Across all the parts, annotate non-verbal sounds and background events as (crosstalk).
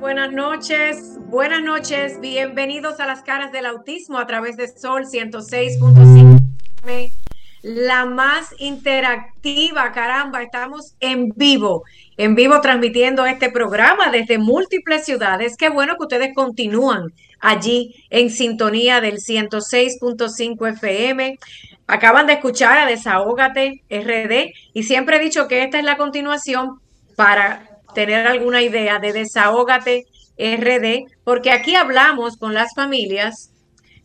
Buenas noches, buenas noches, bienvenidos a las caras del autismo a través de Sol 106.5, la más interactiva, caramba, estamos en vivo, en vivo transmitiendo este programa desde múltiples ciudades. Qué bueno que ustedes continúan allí en sintonía del 106.5 FM. Acaban de escuchar a Desahógate RD y siempre he dicho que esta es la continuación para tener alguna idea de Desahógate RD, porque aquí hablamos con las familias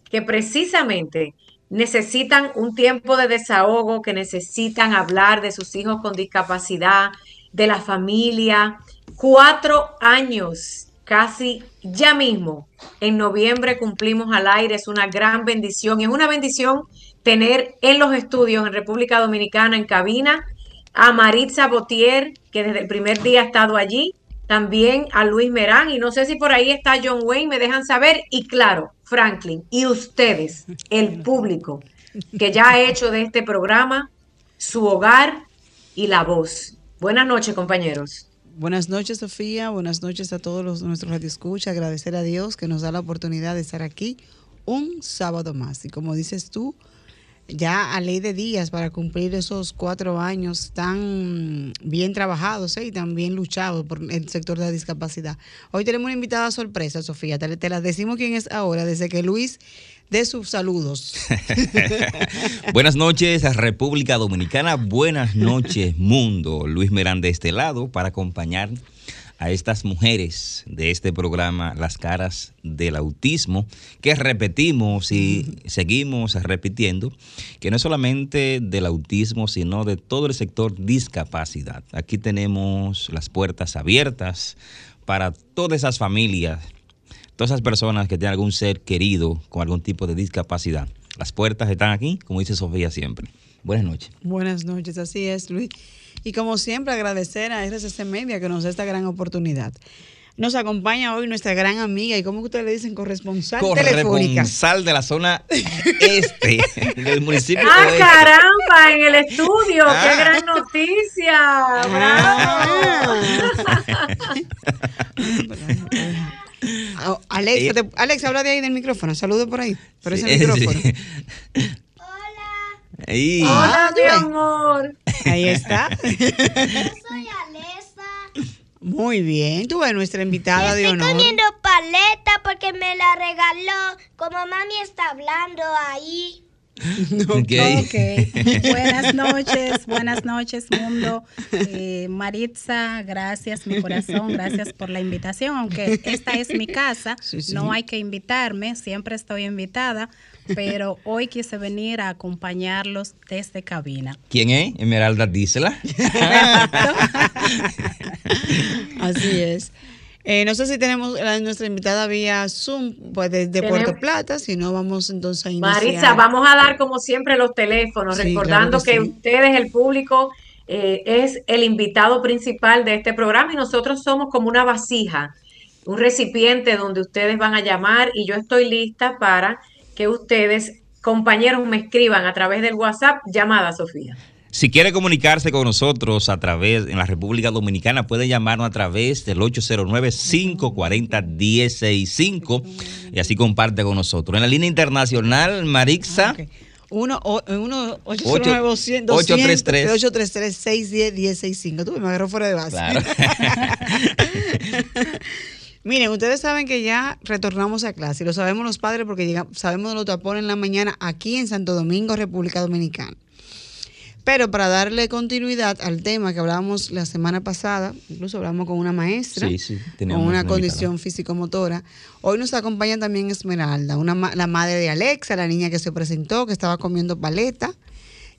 que precisamente necesitan un tiempo de desahogo, que necesitan hablar de sus hijos con discapacidad, de la familia. Cuatro años, casi ya mismo, en noviembre cumplimos al aire, es una gran bendición, es una bendición tener en los estudios en República Dominicana, en cabina, a Maritza Botier, que desde el primer día ha estado allí, también a Luis Merán, y no sé si por ahí está John Wayne, me dejan saber, y claro, Franklin, y ustedes, el público, que ya ha hecho de este programa su hogar y la voz. Buenas noches, compañeros. Buenas noches, Sofía. Buenas noches a todos los, nuestros radioescuchas. Agradecer a Dios que nos da la oportunidad de estar aquí un sábado más. Y como dices tú, ya a ley de días para cumplir esos cuatro años tan bien trabajados ¿eh? y tan bien luchados por el sector de la discapacidad. Hoy tenemos una invitada sorpresa, Sofía. Te, te la decimos quién es ahora, desde que Luis de sus saludos. (laughs) (laughs) buenas noches, República Dominicana. Buenas noches, mundo. Luis Miranda de este lado para acompañar a estas mujeres de este programa Las caras del autismo, que repetimos y seguimos repitiendo, que no es solamente del autismo, sino de todo el sector discapacidad. Aquí tenemos las puertas abiertas para todas esas familias, todas esas personas que tienen algún ser querido con algún tipo de discapacidad. Las puertas están aquí, como dice Sofía siempre. Buenas noches. Buenas noches, así es, Luis. Y como siempre, agradecer a RCC Media que nos da esta gran oportunidad. Nos acompaña hoy nuestra gran amiga y como ustedes le dicen corresponsal corresponsal de la zona este (laughs) del municipio. Ah, caramba, en el estudio, qué ah. gran noticia. Ah. (laughs) Alex, Alex, habla de ahí del micrófono, saludo por ahí, por ese (laughs) micrófono. Hola, mi amor. Ahí está. (laughs) Yo soy Alesa. Muy bien, tú eres nuestra invitada de honor. Estoy comiendo paleta porque me la regaló. Como mami está hablando ahí. (laughs) Okay. Buenas noches, buenas noches, mundo. Eh, Maritza, gracias, mi corazón, gracias por la invitación. Aunque esta es mi casa, (laughs) no hay que invitarme, siempre estoy invitada pero hoy quise venir a acompañarlos desde cabina. ¿Quién es? Esmeralda, dísela. (laughs) Así es. Eh, no sé si tenemos a nuestra invitada vía Zoom, pues desde Puerto Plata, si no vamos entonces a iniciar. Maritza, vamos a dar como siempre los teléfonos, recordando que, ustedes, el público, eh, es el invitado principal de este programa y nosotros somos como una vasija, un recipiente donde ustedes van a llamar y yo estoy lista para que ustedes, compañeros, me escriban a través del WhatsApp llamada Sofía. Si quiere comunicarse con nosotros a través, en la República Dominicana, puede llamarnos a través del 809-540-165 y así comparte con nosotros. En la línea internacional, Marixa. 1 833 833 610 165 Tú me agarró fuera de base. Claro. (laughs) Miren, ustedes saben que ya retornamos a clase lo sabemos los padres porque llegamos, sabemos de los tapones en la mañana aquí en Santo Domingo, República Dominicana. Pero para darle continuidad al tema que hablábamos la semana pasada, incluso hablamos con una maestra con una condición físico-motora, hoy nos acompaña también Esmeralda, una, la madre de Alexa, la niña que se presentó, que estaba comiendo paleta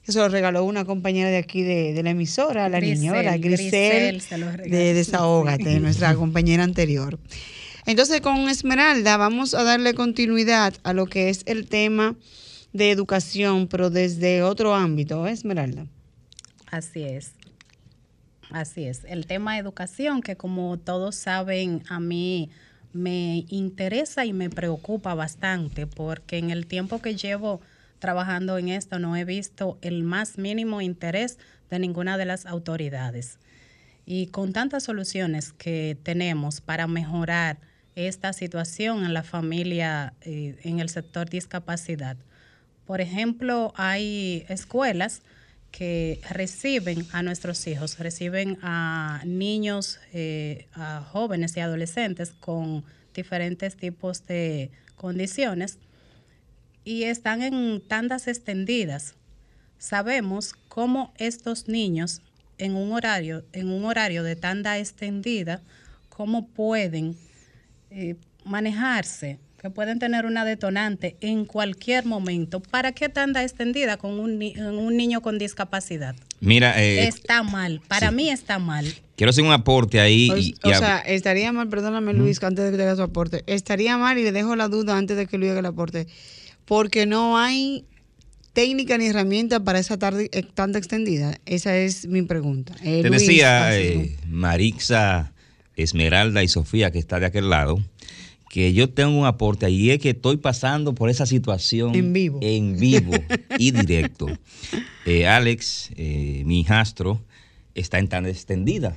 que se lo regaló una compañera de aquí de, la emisora, la niñora, Grisel, de Desahógate, (laughs) nuestra compañera anterior. Entonces, con Esmeralda vamos a darle continuidad a lo que es el tema de educación, pero desde otro ámbito, ¿eh, Esmeralda? Así es. Así es. El tema de educación, que como todos saben, a mí me interesa y me preocupa bastante, porque en el tiempo que llevo trabajando en esto no he visto el más mínimo interés de ninguna de las autoridades. Y con tantas soluciones que tenemos para mejorar esta situación en la familia, eh, en el sector discapacidad. Por ejemplo, hay escuelas que reciben a nuestros hijos, reciben a niños, eh, a jóvenes y adolescentes con diferentes tipos de condiciones y están en tandas extendidas. Sabemos cómo estos niños en un horario, en un horario de tanda extendida, cómo pueden eh, manejarse, que pueden tener una detonante en cualquier momento. ¿Para qué tanda extendida con un, un niño con discapacidad? Mira, eh, está mal. Para mí está mal. Quiero hacer un aporte ahí. O, sea, estaría mal, perdóname Luis, antes de que te haga su aporte, estaría mal y le dejo la duda antes de que Luis haga el aporte, porque no hay técnica ni herramienta para esa tarde eh, tanta extendida? Esa es mi pregunta. Eh, Te decía eh, Marixa, Esmeralda y Sofía, que está de aquel lado, que yo tengo un aporte ahí, es que estoy pasando por esa situación en vivo, en vivo y directo. (laughs) Alex, mi hijastro, está en tan extendida.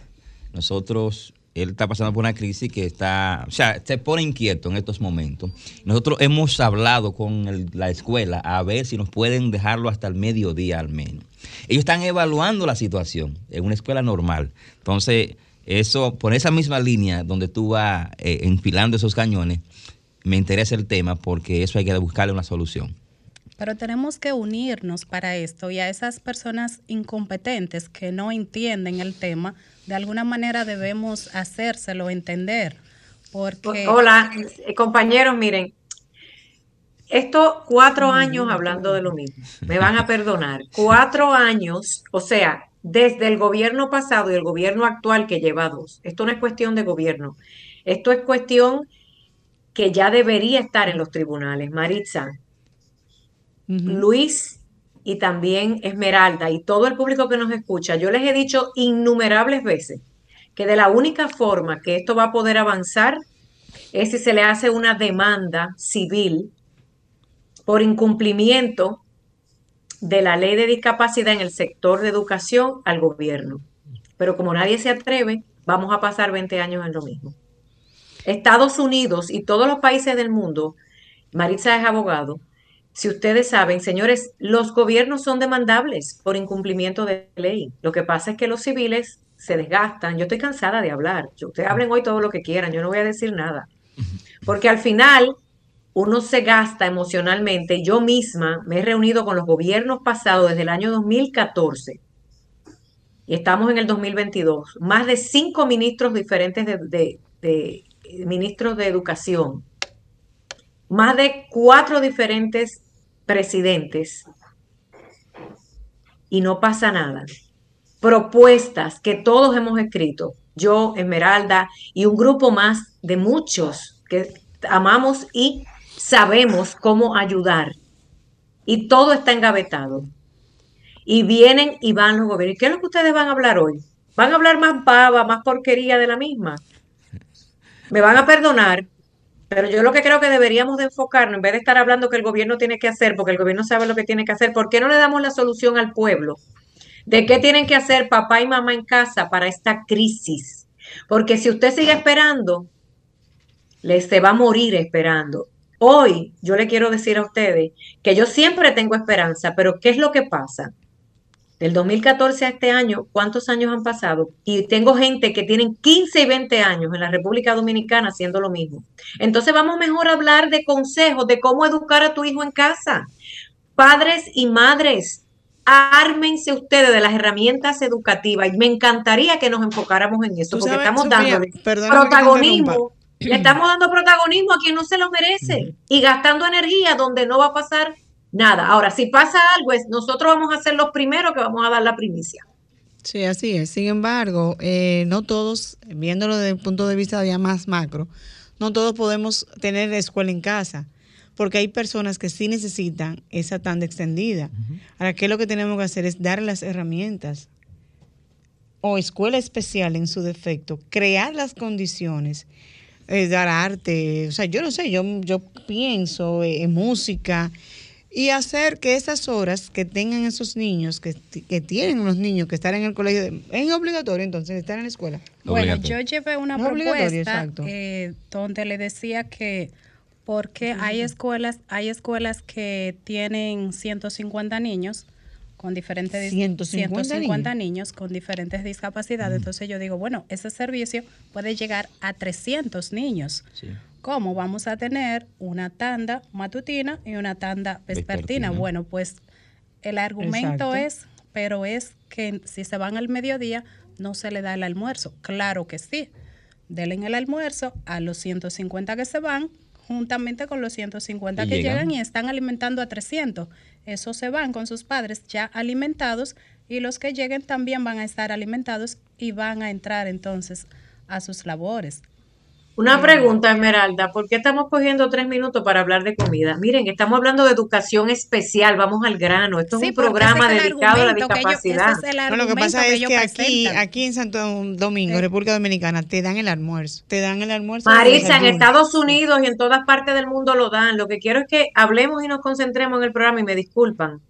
Nosotros él está pasando por una crisis que está, o sea, se pone inquieto en estos momentos. Nosotros hemos hablado con la escuela a ver si nos pueden dejarlo hasta el mediodía al menos. Ellos están evaluando la situación en una escuela normal. Entonces, eso, por esa misma línea donde tú vas eh, enfilando esos cañones, me interesa el tema porque eso hay que buscarle una solución. Pero tenemos que unirnos para esto y a esas personas incompetentes que no entienden el tema, de alguna manera debemos hacérselo entender. Porque... Hola, eh, compañeros, miren, estos cuatro años hablando de lo mismo, me van a perdonar, cuatro años, o sea, desde el gobierno pasado y el gobierno actual que lleva dos, esto no es cuestión de gobierno, esto es cuestión que ya debería estar en los tribunales. Maritza, Luis y también Esmeralda y todo el público que nos escucha, yo les he dicho innumerables veces que de la única forma que esto va a poder avanzar es si se le hace una demanda civil por incumplimiento de la ley de discapacidad en el sector de educación al gobierno. Pero como nadie se atreve, vamos a pasar 20 años en lo mismo. Estados Unidos y todos los países del mundo, Maritza es abogado, si ustedes saben, señores, los gobiernos son demandables por incumplimiento de ley. Lo que pasa es que los civiles se desgastan. Yo estoy cansada de hablar. Ustedes hablen hoy todo lo que quieran, yo no voy a decir nada. Porque al final uno se gasta emocionalmente. Yo misma me he reunido con los gobiernos pasados desde el año 2014 y estamos en el 2022. Más de cinco ministros diferentes de, de ministros de educación, más de cuatro diferentes presidentes y no pasa nada. Propuestas que todos hemos escrito, yo, Esmeralda y un grupo más de muchos que amamos y sabemos cómo ayudar. Y todo está engavetado. Y vienen y van los gobiernos. ¿Qué es lo que ustedes van a hablar hoy? ¿Van a hablar más pava, más porquería de la misma? Me van a perdonar, pero yo lo que creo que deberíamos de enfocarnos, en vez de estar hablando que el gobierno tiene que hacer, porque el gobierno sabe lo que tiene que hacer, ¿por qué no le damos la solución al pueblo? ¿De qué tienen que hacer papá y mamá en casa para esta crisis? Porque si usted sigue esperando, le se va a morir esperando. Hoy yo le quiero decir a ustedes que yo siempre tengo esperanza, pero ¿qué es lo que pasa? Del 2014 a este año, ¿cuántos años han pasado? Y tengo gente que tienen 15 y 20 años en la República Dominicana haciendo lo mismo. Entonces vamos mejor a hablar de consejos, de cómo educar a tu hijo en casa. Padres y madres, ármense ustedes de las herramientas educativas. Y me encantaría que nos enfocáramos en eso, porque estamos dando protagonismo. Le estamos dando protagonismo a quien no se lo merece y gastando energía donde no va a pasar nada. Ahora, si pasa algo, es, nosotros vamos a ser los primeros que vamos a dar la primicia. Sí, así es. Sin embargo, eh, no todos, viéndolo desde el punto de vista ya más macro, no todos podemos tener escuela en casa, porque hay personas que sí necesitan esa tanda extendida. Ahora, ¿qué es lo que tenemos que hacer? Es dar las herramientas o escuela especial en su defecto, crear las condiciones, eh, dar arte, o sea, yo no sé, yo, yo pienso eh, en música y hacer que esas horas que tengan esos niños, que, que tienen unos niños que están en el colegio, es obligatorio entonces estar en la escuela. Bueno, yo llevé una propuesta eh, donde le decía que porque hay escuelas, hay escuelas que tienen 150 niños con diferentes 150, niños. con diferentes discapacidades. Entonces yo digo, bueno, ese servicio puede llegar a 300 niños. ¿Cómo vamos a tener una tanda matutina y una tanda vespertina? Bueno, pues el argumento es, pero es que si se van al mediodía no se le da el almuerzo. Claro que sí. Denle el almuerzo a los 150 que se van juntamente con los 150 que llegan. y están alimentando a 300. Esos se van con sus padres ya alimentados y los que lleguen también van a estar alimentados y van a entrar entonces a sus labores. Una pregunta, Esmeralda, ¿por qué estamos cogiendo tres minutos para hablar de comida? Miren, estamos hablando de educación especial, vamos al grano. Esto es un programa dedicado a la discapacidad. lo que pasa es que aquí, aquí en Santo Domingo, República Dominicana, te dan el almuerzo. Te dan el almuerzo. Marisa, en Estados Unidos y en todas partes del mundo lo dan. Lo que quiero es que hablemos y nos concentremos en el programa y me disculpan.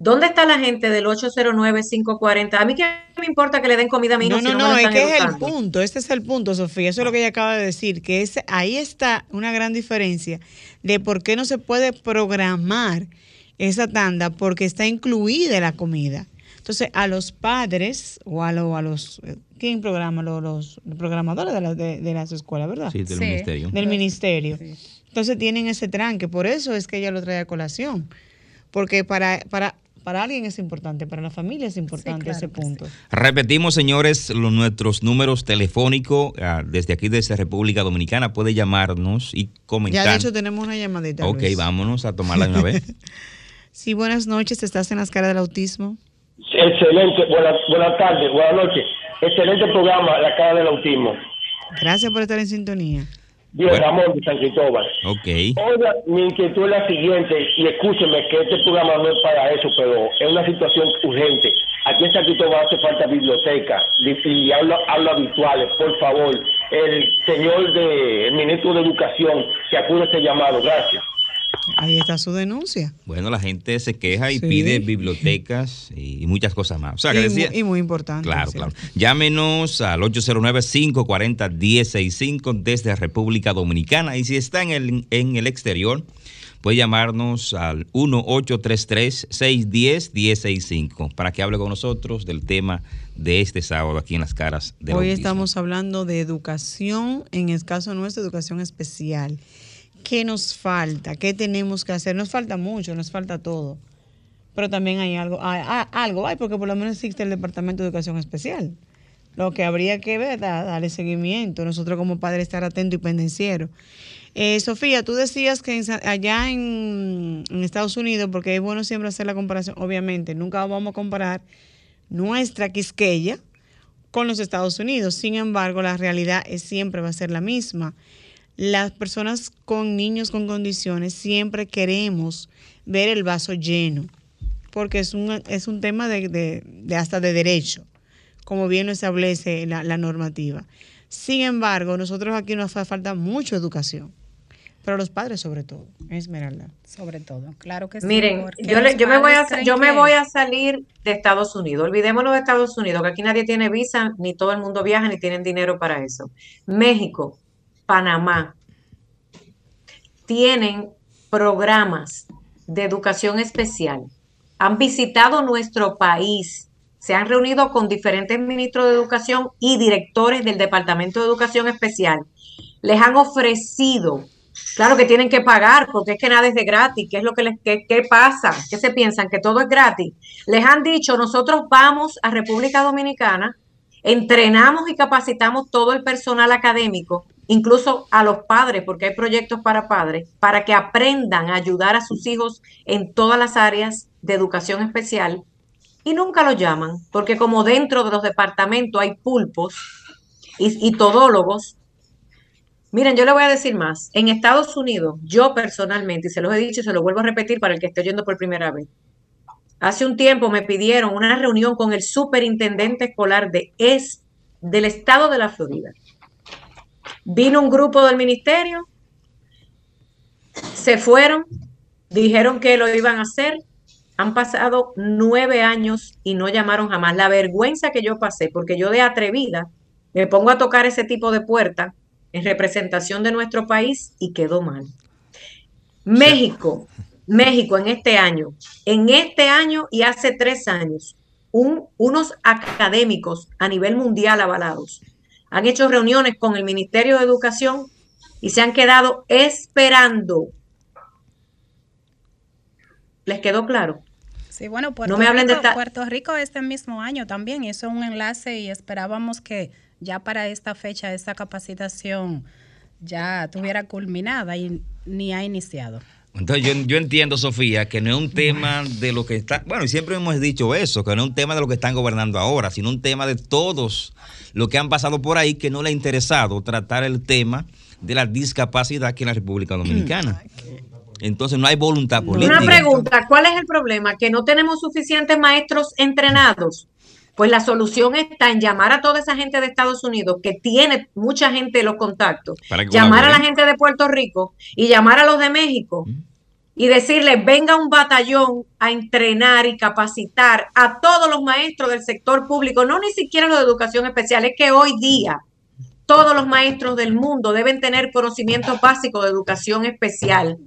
¿Dónde está la gente del 809-540? A mí que me importa que le den comida a mi No, no, no, es que es el punto, este es el punto, Sofía, eso es lo que ella acaba de decir, que es, ahí está una gran diferencia de por qué no se puede programar esa tanda porque está incluida la comida. Entonces, a los padres o a, a los... ¿Quién programa? Los, programadores de, las escuelas, ¿verdad? Sí, del ministerio. Del ministerio. Entonces tienen ese tranque, por eso es que ella lo trae a colación. Porque para, para para alguien es importante, para la familia es importante ese punto. Repetimos, señores, los, nuestros números telefónicos ah, desde aquí, desde República Dominicana. Puede llamarnos y comentar. Ya de hecho tenemos una llamadita. Ok, vámonos a tomarla de una vez. (laughs) sí, buenas noches. ¿Estás en las caras del autismo? Excelente. Buenas, buenas tardes, buenas noches. Excelente programa, La cara del autismo. Gracias por estar en sintonía. Dios Ramón de San Cristóbal. Ok. Oiga, mi inquietud es la siguiente, y escúcheme que este programa no es para eso, pero es una situación urgente. Aquí en San Cristóbal hace falta biblioteca y habla, habla habituales, por favor. El señor de, el ministro de Educación, que acude a este llamado. Gracias. Ahí está su denuncia. Bueno, la gente se queja y pide bibliotecas y muchas cosas más. y, muy importante. Claro, claro. Llámenos al 809-540-1065 desde República Dominicana. Y si está en el, en el exterior, puede llamarnos al 1833-610-1065 para que hable con nosotros del tema de este sábado aquí en las caras de Hoy estamos hablando de educación, en el caso nuestro, educación especial. ¿Qué nos falta? ¿Qué tenemos que hacer? Nos falta mucho, nos falta todo. Pero también hay algo, hay, algo hay, porque por lo menos existe el Departamento de Educación Especial. Lo que habría que ver, darle seguimiento, nosotros como padres estar atentos y pendencieros. Eh, Sofía, tú decías que allá en, en, Estados Unidos, porque es bueno siempre hacer la comparación, obviamente, nunca vamos a comparar nuestra Quisqueya con los Estados Unidos. Sin embargo, la realidad es, siempre va a ser la misma las personas con niños con condiciones siempre queremos ver el vaso lleno, porque es un, es un tema de, hasta de derecho, como bien lo establece la, normativa. Sin embargo, nosotros aquí nos hace falta mucho educación. Pero los padres sobre todo, Esmeralda. Sobre todo, claro que sí. Miren, yo, yo, me voy a, yo me voy a salir de Estados Unidos. Olvidémonos de Estados Unidos, que aquí nadie tiene visa, ni todo el mundo viaja, ni tienen dinero para eso. México, Panamá tienen programas de educación especial. Han visitado nuestro país, se han reunido con diferentes ministros de educación y directores del Departamento de Educación Especial. Les han ofrecido, claro que tienen que pagar porque es que nada es de gratis. ¿Qué es lo que les qué pasa? ¿Qué se piensan? Que todo es gratis. Les han dicho, nosotros vamos a República Dominicana, entrenamos y capacitamos todo el personal académico incluso a los padres, porque hay proyectos para padres, para que aprendan a ayudar a sus hijos en todas las áreas de educación especial y nunca lo llaman, porque como dentro de los departamentos hay pulpos y, todólogos, Miren, yo le voy a decir más. En Estados Unidos, yo personalmente, y se los he dicho y se lo vuelvo a repetir para el que esté oyendo por primera vez, hace un tiempo me pidieron una reunión con el superintendente escolar de es del estado de la Florida. Vino un grupo del ministerio, se fueron, dijeron que lo iban a hacer. Han pasado nueve años y no llamaron jamás. La vergüenza que yo pasé, porque yo de atrevida me pongo a tocar ese tipo de puerta en representación de nuestro país y quedó mal. México, México en este año, en este año y hace tres años, unos académicos a nivel mundial avalados han hecho reuniones con el Ministerio de Educación y se han quedado esperando. ¿Les quedó claro? Sí, bueno, Puerto, no me hablen Rico, de Puerto Rico este mismo año también hizo un enlace y esperábamos que ya para esta fecha esa capacitación ya tuviera culminada y ni ha iniciado. Entonces yo, yo, entiendo, Sofía, que no es un tema de lo que está, bueno, y siempre hemos dicho eso, que no es un tema de lo que están gobernando ahora, sino un tema de todos los que han pasado por ahí que no le ha interesado tratar el tema de la discapacidad aquí en la República Dominicana. Entonces no hay voluntad política. Una pregunta, ¿cuál es el problema? Que no tenemos suficientes maestros entrenados pues la solución está en llamar a toda esa gente de Estados Unidos que tiene mucha gente los contactos, llamar a la gente de Puerto Rico y llamar a los de México y decirles, venga un batallón a entrenar y capacitar a todos los maestros del sector público, no ni siquiera los de educación especial, es que hoy día todos los maestros del mundo deben tener conocimientos básicos de educación especial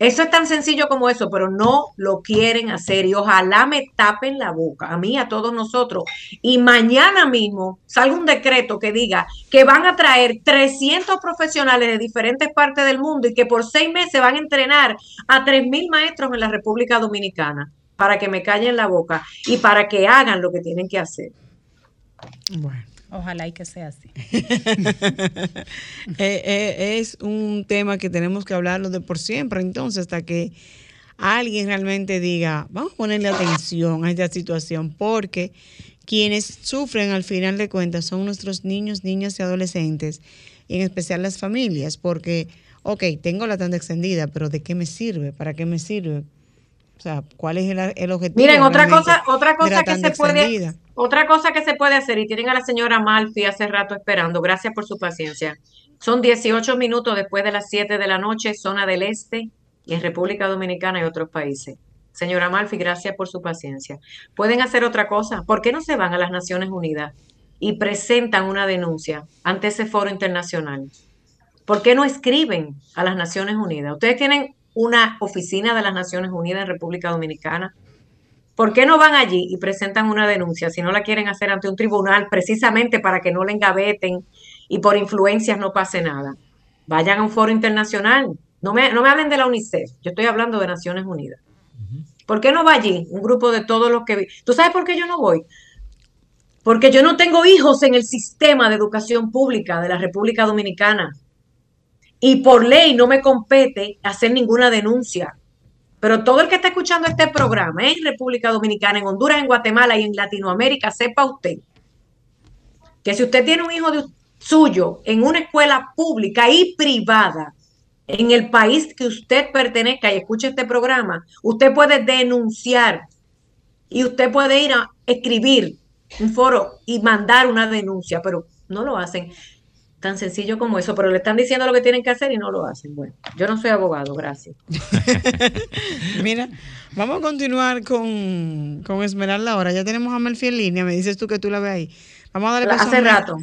eso es tan sencillo como eso, pero no lo quieren hacer y ojalá me tapen la boca, a mí, a todos nosotros. Y mañana mismo salga un decreto que diga que van a traer 300 profesionales de diferentes partes del mundo y que por seis meses van a entrenar a 3.000 maestros en la República Dominicana para que me callen la boca y para que hagan lo que tienen que hacer. Bueno. Ojalá y que sea así. (laughs) Eh, eh, es un tema que tenemos que hablarlo de por siempre, entonces, hasta que alguien realmente diga, vamos a ponerle atención a esta situación, porque quienes sufren al final de cuentas son nuestros niños, niñas y adolescentes, y en especial las familias, porque, ok, tengo la tanda extendida, pero ¿de qué me sirve? ¿Para qué me sirve? O sea, ¿cuál es el, objetivo? Miren, otra cosa, otra cosa que se puede, otra cosa que se puede hacer, y tienen a la señora Malfi hace rato esperando, gracias por su paciencia. Son 18 minutos después de las 7 de la noche, zona del este, y en República Dominicana y otros países. Señora Malfi, gracias por su paciencia. Pueden hacer otra cosa. ¿Por qué no se van a las Naciones Unidas y presentan una denuncia ante ese foro internacional? ¿Por qué no escriben a las Naciones Unidas? Ustedes tienen una oficina de las Naciones Unidas en República Dominicana. ¿Por qué no van allí y presentan una denuncia si no la quieren hacer ante un tribunal precisamente para que no le engaveten y por influencias no pase nada? Vayan a un foro internacional. No me, no me hablen de la UNICEF, yo estoy hablando de Naciones Unidas. ¿Por qué no va allí un grupo de todos los que... ¿Tú sabes por qué yo no voy? Porque yo no tengo hijos en el sistema de educación pública de la República Dominicana y por ley no me compete hacer ninguna denuncia. Pero todo el que está escuchando este programa en República Dominicana, en Honduras, en Guatemala y en Latinoamérica, sepa usted que si usted tiene un hijo suyo en una escuela pública y privada, en el país que usted pertenezca y escuche este programa, usted puede denunciar y usted puede ir a escribir un foro y mandar una denuncia, pero no lo hacen. Tan sencillo como eso, pero le están diciendo lo que tienen que hacer y no lo hacen. Bueno, yo no soy abogado, gracias. (laughs) Mira, vamos a continuar con, con Esmeralda ahora. Ya tenemos a Melfi en línea, me dices tú que tú la ves ahí. Vamos a darle paso Hace rato.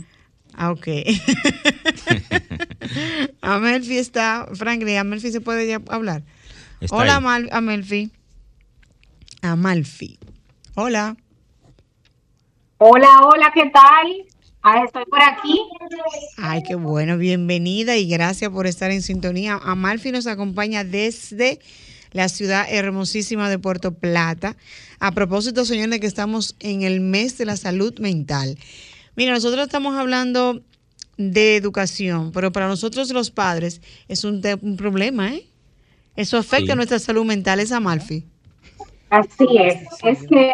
Ah, ok. (laughs) Amelfi está, Franklin, Amelfi se puede ya hablar. Hola, Amal, Amelfi. Amalfi. Hola. Hola, hola, ¿qué tal? Ah, estoy por aquí. Ay, qué bueno, bienvenida y gracias por estar en sintonía. Amalfi nos acompaña desde la ciudad hermosísima de Puerto Plata. A propósito, señores, que estamos en el mes de la salud mental. Mira, nosotros estamos hablando de educación, pero para nosotros los padres es un, problema, ¿eh? Eso afecta a nuestra salud mental, es Amalfi. Así es, es que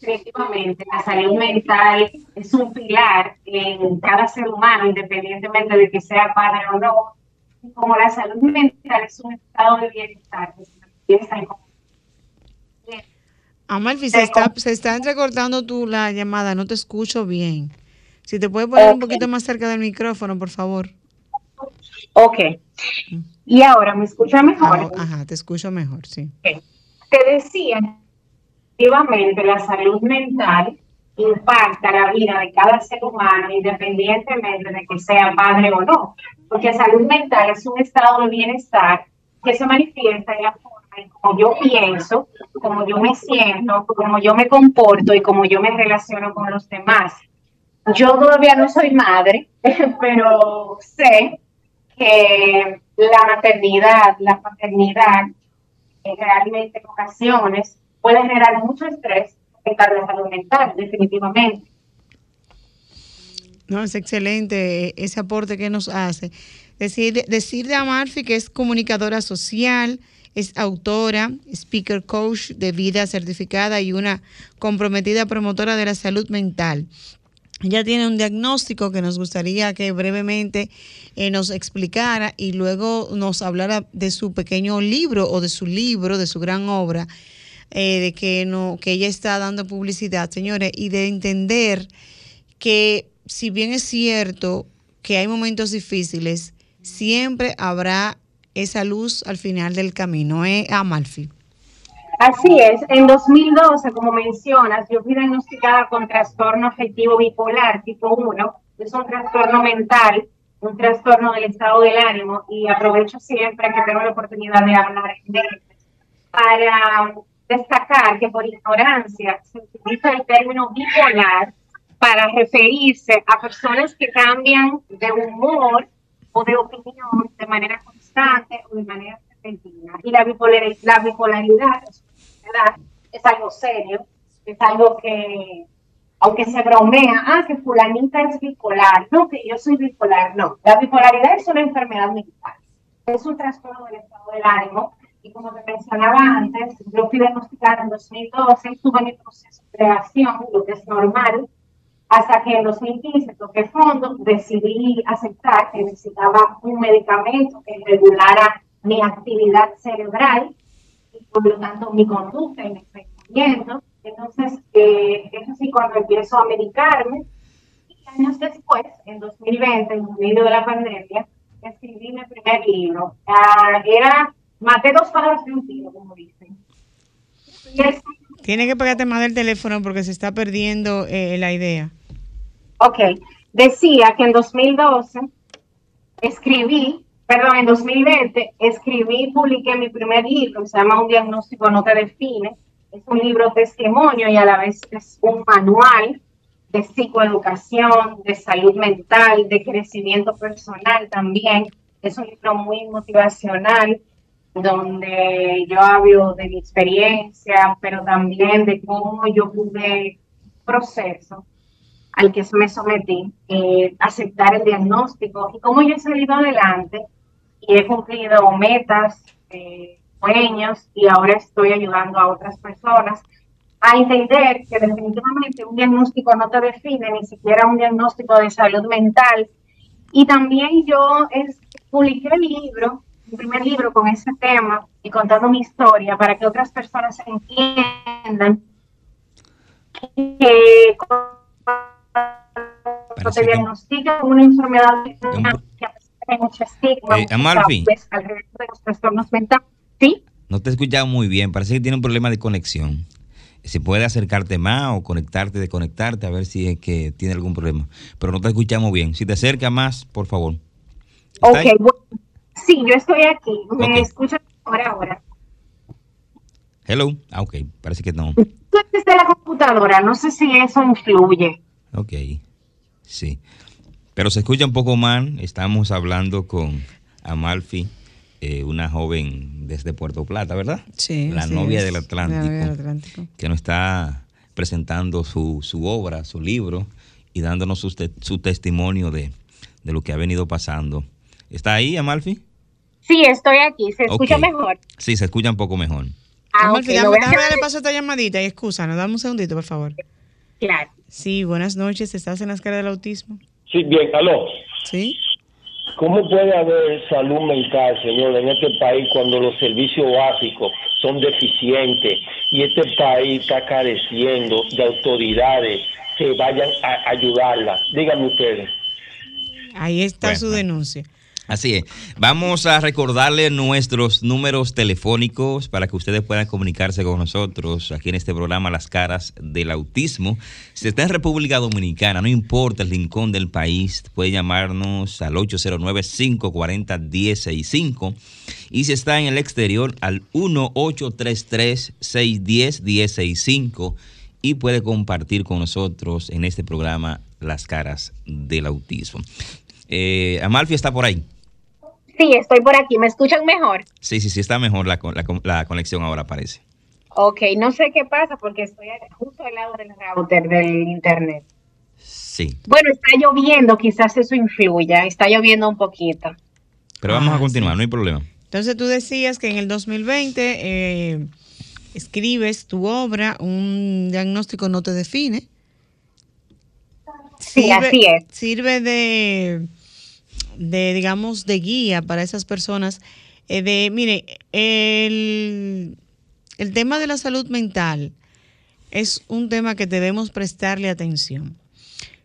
definitivamente la salud mental es un pilar en cada ser humano, independientemente de que sea padre o no. Como la salud mental es un estado de bienestar, Amalfi, se está, se está entrecortando tu la llamada, no te escucho bien. Si te puedes poner un poquito más cerca del micrófono, por favor. Ok. Y ahora, ¿me escucha mejor? Ah, ajá, te escucho mejor, sí. Okay te decía, efectivamente, la salud mental impacta la vida de cada ser humano, independientemente de que sea padre o no, porque salud mental es un estado de bienestar que se manifiesta en la forma en cómo yo pienso, cómo yo me siento, cómo yo me comporto y cómo yo me relaciono con los demás. Yo todavía no soy madre, (laughs) pero sé que la maternidad, la paternidad realmente en ocasiones puede generar mucho estrés afectar la salud mental, definitivamente. No, es excelente ese aporte que nos hace. Decir, decir de Amalfi que es comunicadora social, es autora, speaker coach de vida certificada y una comprometida promotora de la salud mental. Ella tiene un diagnóstico que nos gustaría que brevemente eh, nos explicara y luego nos hablara de su pequeño libro o de su libro, de su gran obra, eh, de que, no, que ella está dando publicidad, señores, y de entender que si bien es cierto que hay momentos difíciles, siempre habrá esa luz al final del camino. ¿eh, Amalfi? Así es, en 2012, como mencionas, yo fui diagnosticada con trastorno afectivo bipolar tipo 1, es un trastorno mental, un trastorno del estado del ánimo y aprovecho siempre que tengo la oportunidad de hablar de para destacar que por ignorancia se utiliza el término bipolar para referirse a personas que cambian de humor o de opinión de manera constante o de manera repentina. Y la bipolaridad, la bipolaridad es algo serio, es algo que, aunque se bromea, ah, que fulanita es bipolar, no, que yo soy bipolar, no. La bipolaridad es una enfermedad mental, es un trastorno del estado del ánimo, y como te mencionaba antes, yo fui diagnosticada en 2012, tuve mi proceso de creación, lo que es normal, hasta que en 2015 toqué fondo, decidí aceptar que necesitaba un medicamento que regulara mi actividad cerebral por lo tanto mi conducta y mi pensamiento. Entonces, eh, eso sí, cuando empiezo a medicarme, y años después, en 2020, en medio de la pandemia, escribí mi primer libro. Ah, era, maté dos pájaros de un tiro, como dicen. Tiene que pegarte más del teléfono porque se está perdiendo eh, la idea. Ok, decía que en 2012 escribí perdón, en 2020 escribí y publiqué mi primer libro, se llama Un diagnóstico no te define. Es un libro testimonio y a la vez es un manual de psicoeducación, de salud mental, de crecimiento personal también. Es un libro muy motivacional donde yo hablo de mi experiencia, pero también de cómo yo pude proceso al que me sometí, eh, aceptar el diagnóstico y cómo yo he salido adelante y he cumplido metas, eh, sueños y ahora estoy ayudando a otras personas a entender que definitivamente un diagnóstico no te define, ni siquiera un diagnóstico de salud mental. Y también yo es, publiqué el libro, mi primer libro con ese tema y contando mi historia para que otras personas entiendan que cuando te diagnostican una enfermedad que hay mucho estigma, eh, alrededor de los trastornos mentales. ¿Sí? No te he escuchado muy bien, parece que tiene un problema de conexión. Si puede acercarte más o conectarte, desconectarte, a ver si es que tiene algún problema. Pero no te escuchamos bien. Si te acerca más, por favor. Ok, sí, yo estoy aquí. ¿Me escuchas ahora? ahora? Hello. Ah, ok, parece que no. Desde la computadora, no sé si eso influye. Ok, sí. Pero se escucha un poco mal. Estamos hablando con Amalfi, eh, una joven desde Puerto Plata, ¿verdad? Sí. La novia del Atlántico, Que nos está presentando su, obra, su libro y dándonos su, testimonio de, lo que ha venido pasando. ¿Está ahí, Amalfi? Sí, estoy aquí. ¿Se escucha mejor? Sí, se escucha un poco mejor. Ah, Amalfi, dame, darle paso a esta llamadita y excusa, nos dame un segundito, por favor. Claro. Sí, buenas noches, ¿estás en las caras del autismo? Sí, bien, aló. Sí. ¿Cómo puede haber salud mental, señor, en este país cuando los servicios básicos son deficientes y este país está careciendo de autoridades que vayan a ayudarla? Díganme ustedes. Ahí está su denuncia. Así es. Vamos a recordarle nuestros números telefónicos para que ustedes puedan comunicarse con nosotros aquí en este programa Las Caras del Autismo. Si está en República Dominicana, no importa el rincón del país, puede llamarnos al 809-540-1065. Y si está en el exterior, al 1833-610-1065 y puede compartir con nosotros en este programa Las Caras del Autismo. Eh, Amalfi está por ahí. Sí, estoy por aquí. ¿Me escuchan mejor? Sí, sí, sí, está mejor la, la, conexión ahora parece. Ok, no sé qué pasa porque estoy justo al lado del router del internet. Sí. Bueno, está lloviendo, quizás eso influya, está lloviendo un poquito. Pero vamos a ah, continuar, no hay problema. Entonces tú decías que en el 2020 eh, escribes tu obra, un diagnóstico no te define. sí, así es. Sirve de de, digamos, de guía para esas personas. Eh, de, mire, el, el tema de la salud mental es un tema que debemos prestarle atención,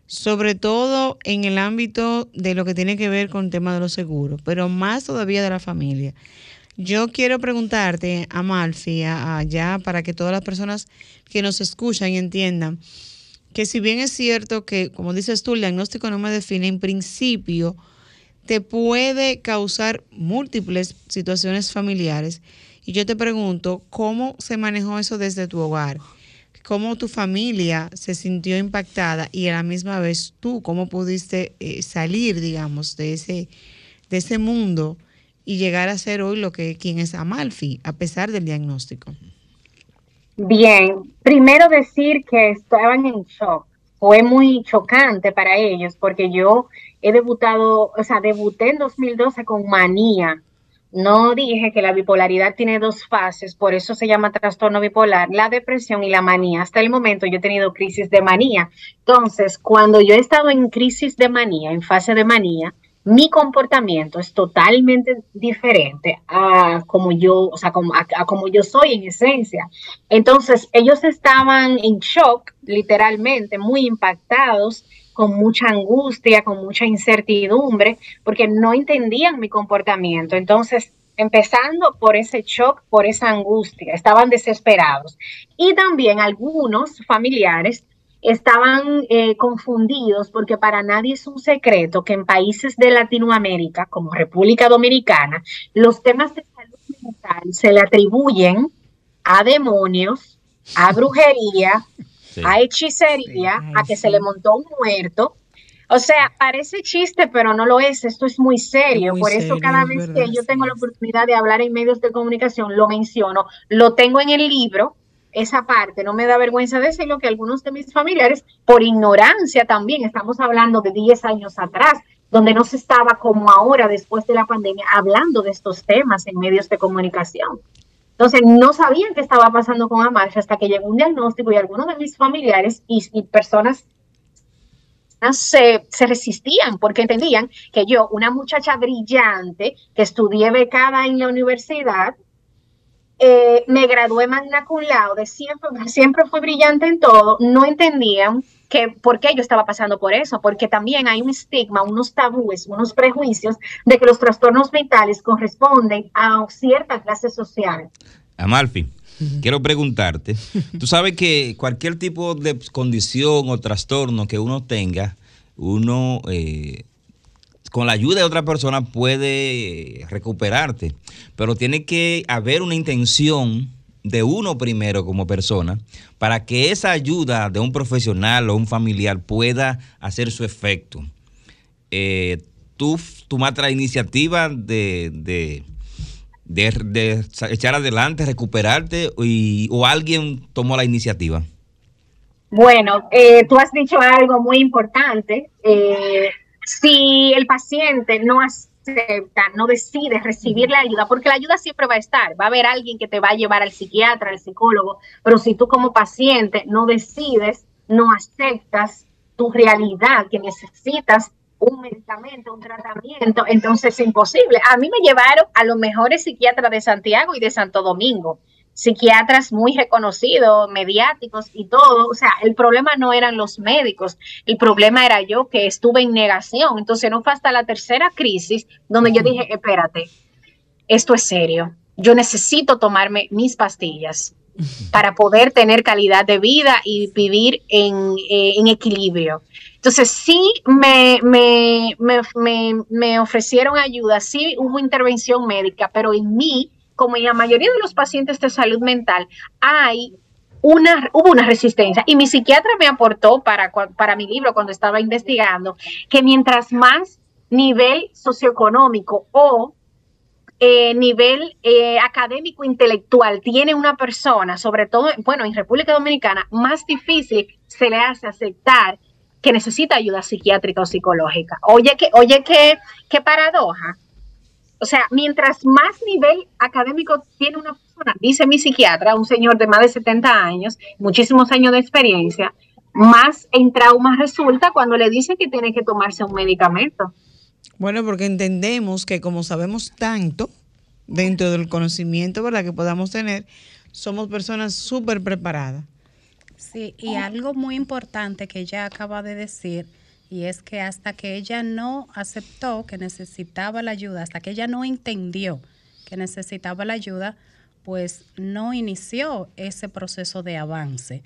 sobre todo en el ámbito de lo que tiene que ver con el tema de los seguros, pero más todavía de la familia. Yo quiero preguntarte, a Malfi, allá, para que todas las personas que nos escuchan entiendan, que si bien es cierto que, como dices tú, el diagnóstico no me define, en principio, te puede causar múltiples situaciones familiares. Y yo te pregunto, ¿cómo se manejó eso desde tu hogar? ¿Cómo tu familia se sintió impactada y a la misma vez tú, cómo pudiste eh, salir, digamos, de ese, de ese mundo y llegar a ser hoy lo que quien es Amalfi, a pesar del diagnóstico? Bien, primero decir que estaban en shock. Fue muy chocante para ellos porque yo he debutado, o sea, debuté en 2012 con manía. No dije que la bipolaridad tiene dos fases, por eso se llama trastorno bipolar, la depresión y la manía. Hasta el momento yo he tenido crisis de manía. Entonces, cuando yo he estado en crisis de manía, en fase de manía, mi comportamiento es totalmente diferente a como yo, o sea, como, como yo soy en esencia. Entonces, ellos estaban en shock, literalmente, muy impactados con mucha angustia, con mucha incertidumbre, porque no entendían mi comportamiento. Entonces, empezando por ese shock, por esa angustia, estaban desesperados. Y también algunos familiares estaban eh, confundidos porque para nadie es un secreto que en países de Latinoamérica, como República Dominicana, los temas de salud mental se le atribuyen a demonios, a brujería, a hechicería, a que se le montó un muerto. O sea, parece chiste, pero no lo es. Esto es muy serio. Por eso cada vez que yo tengo la oportunidad de hablar en medios de comunicación, lo menciono. Lo tengo en el libro, esa parte. No me da vergüenza decirlo que algunos de mis familiares, por ignorancia también, estamos hablando de 10 años atrás, donde no se estaba como ahora, después de la pandemia, hablando de estos temas en medios de comunicación. Entonces, no sabían qué estaba pasando con Amarcha hasta que llegó un diagnóstico y algunos de mis familiares y, personas se, se, resistían porque entendían que yo, una muchacha brillante que estudié becada en la universidad, eh, me gradué magna cum laude, siempre, siempre fui brillante en todo, no entendían que por qué yo estaba pasando por eso, porque también hay un estigma, unos tabúes, unos prejuicios de que los trastornos mentales corresponden a cierta clase social. Amalfi, quiero preguntarte, tú sabes que cualquier tipo de condición o trastorno que uno tenga, uno eh, con la ayuda de otra persona puede recuperarte, pero tiene que haber una intención de uno primero como persona para que esa ayuda de un profesional o un familiar pueda hacer su efecto. Eh, tú tomaste la iniciativa de, de, de, echar adelante, recuperarte o alguien tomó la iniciativa. Bueno, eh, tú has dicho algo muy importante. Eh, si el paciente no, acepta, no decide recibir la ayuda, porque la ayuda siempre va a estar, va a haber alguien que te va a llevar al psiquiatra, al psicólogo, pero si tú como paciente no decides, no aceptas tu realidad, que necesitas un medicamento, un tratamiento, entonces es imposible. A mí me llevaron a los mejores psiquiatras de Santiago y de Santo Domingo, psiquiatras muy reconocidos, mediáticos y todo. O sea, el problema no eran los médicos, el problema era yo que estuve en negación. Entonces no fue hasta la tercera crisis donde yo dije, espérate, esto es serio. Yo necesito tomarme mis pastillas para poder tener calidad de vida y vivir en, eh, en equilibrio. Entonces, sí me, me, me, me, ofrecieron ayuda, sí hubo intervención médica, pero en mí, como en la mayoría de los pacientes de salud mental, hay una, hubo una resistencia. Y mi psiquiatra me aportó para, para mi libro cuando estaba investigando que mientras más nivel socioeconómico o eh, nivel eh, académico intelectual tiene una persona, sobre todo, bueno, en República Dominicana, más difícil se le hace aceptar que necesita ayuda psiquiátrica o psicológica. Oye, que, oye, qué, qué paradoja. O sea, mientras más nivel académico tiene una persona, dice mi psiquiatra, un señor de más de 70 años, muchísimos años de experiencia, más en trauma resulta cuando le dicen que tiene que tomarse un medicamento. Bueno, porque entendemos que como sabemos tanto dentro del conocimiento ¿verdad? que podamos tener, somos personas súper preparadas. Sí, y algo muy importante que ella acaba de decir, y es que hasta que ella no aceptó que necesitaba la ayuda, hasta que ella no entendió que necesitaba la ayuda, pues no inició ese proceso de avance.